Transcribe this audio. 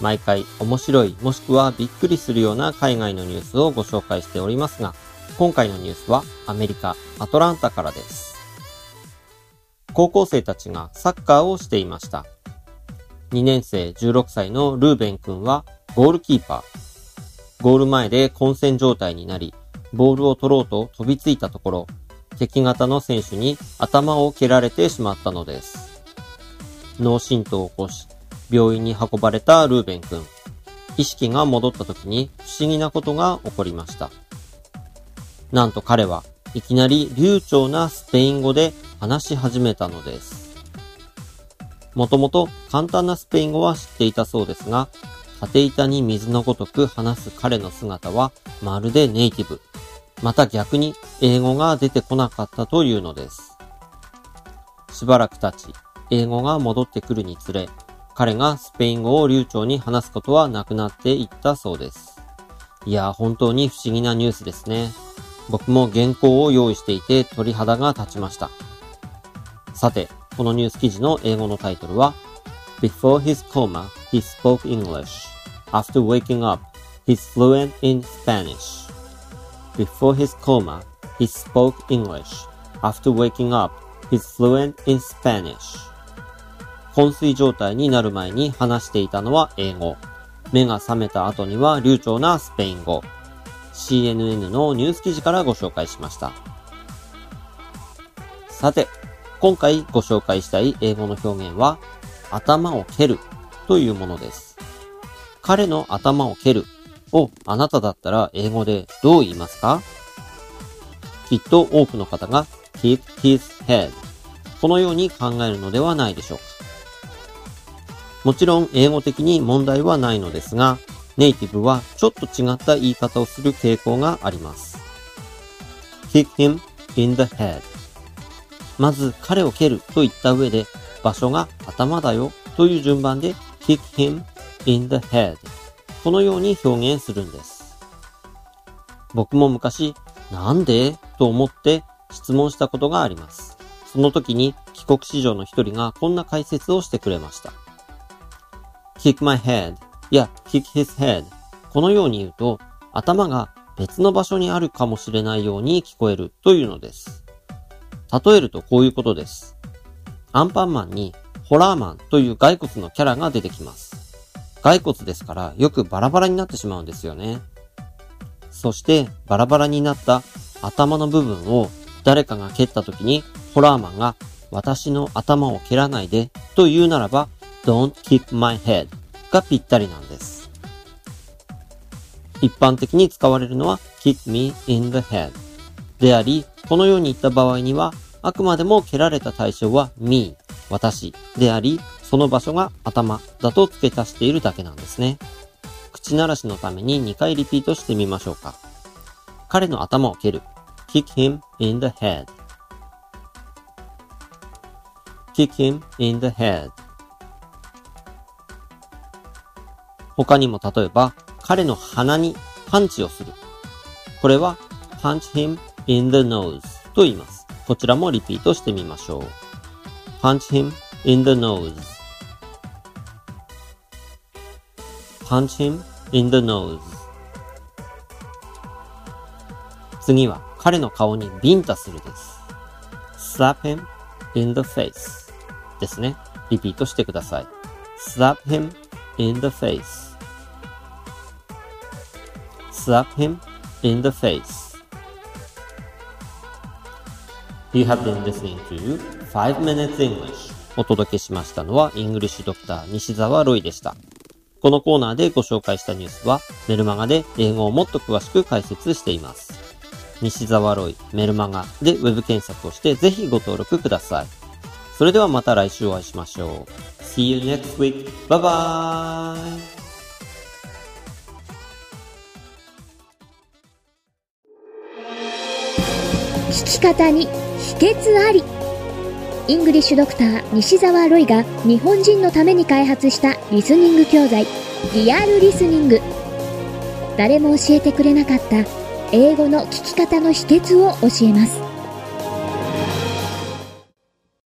毎回面白いもしくはびっくりするような海外のニュースをご紹介しておりますが、今回のニュースはアメリカ・アトランタからです。高校生たちがサッカーをしていました。2年生16歳のルーベン君はゴールキーパー。ゴール前で混戦状態になり、ボールを取ろうと飛びついたところ、敵型の選手に頭を蹴られてしまったのです。脳震盪を起こし、病院に運ばれたルーベン君。意識が戻った時に不思議なことが起こりました。なんと彼はいきなり流暢なスペイン語で話し始めたのです。もともと簡単なスペイン語は知っていたそうですが、縦板に水のごとく話す彼の姿はまるでネイティブ。また逆に英語が出てこなかったというのです。しばらく経ち、英語が戻ってくるにつれ、彼がスペイン語を流暢に話すことはなくなっていったそうです。いや、本当に不思議なニュースですね。僕も原稿を用意していて鳥肌が立ちました。さて、このニュース記事の英語のタイトルは Before his coma, he spoke English. After waking up, he's fluent in Spanish. Before his coma, he spoke English. After waking up, he's fluent in Spanish. 昏睡状態になる前に話していたのは英語。目が覚めた後には流暢なスペイン語。CNN のニュース記事からご紹介しました。さて、今回ご紹介したい英語の表現は、頭を蹴るというものです。彼の頭を蹴るをあなただったら英語でどう言いますか？きっと多くの方が kick his head このように考えるのではないでしょうか。もちろん英語的に問題はないのですが、ネイティブはちょっと違った言い方をする傾向があります。kick him in the head まず彼を蹴ると言った上で場所が頭だよという順番で kick him in the head このように表現するんです。僕も昔なんでと思って質問したことがあります。その時に帰国子女の一人がこんな解説をしてくれました。Kick my head や kick his head このように言うと頭が別の場所にあるかもしれないように聞こえるというのです。例えるとこういうことです。アンパンマンにホラーマンという骸骨のキャラが出てきます。骸骨ですからよくバラバラになってしまうんですよね。そしてバラバラになった頭の部分を誰かが蹴った時にホラーマンが私の頭を蹴らないでと言うならば Don't kick my head がぴったりなんです。一般的に使われるのは kick me in the head であり、このように言った場合には、あくまでも蹴られた対象は me、私であり、その場所が頭だと付け足しているだけなんですね。口鳴らしのために2回リピートしてみましょうか。彼の頭を蹴る。kick him in the head. kick him in the head. 他にも例えば、彼の鼻にパンチをする。これは punch him in the nose と言います。こちらもリピートしてみましょう。punch him in the nose punch him in the nose 次は彼の顔にビンタするです。slap him in the face ですね。リピートしてください。slap him in the face slap him in the face You have been listening to 5 Minutes English お届けしましたのはイングリッシュドクター西澤ロイでした。このコーナーでご紹介したニュースはメルマガで英語をもっと詳しく解説しています。西澤ロイメルマガでウェブ検索をしてぜひご登録ください。それではまた来週お会いしましょう。See you next week. Bye bye! 聞き方に秘訣ありイングリッシュドクター西澤ロイが日本人のために開発したリスニング教材リアルリスニング誰も教えてくれなかった英語の聞き方の秘訣を教えます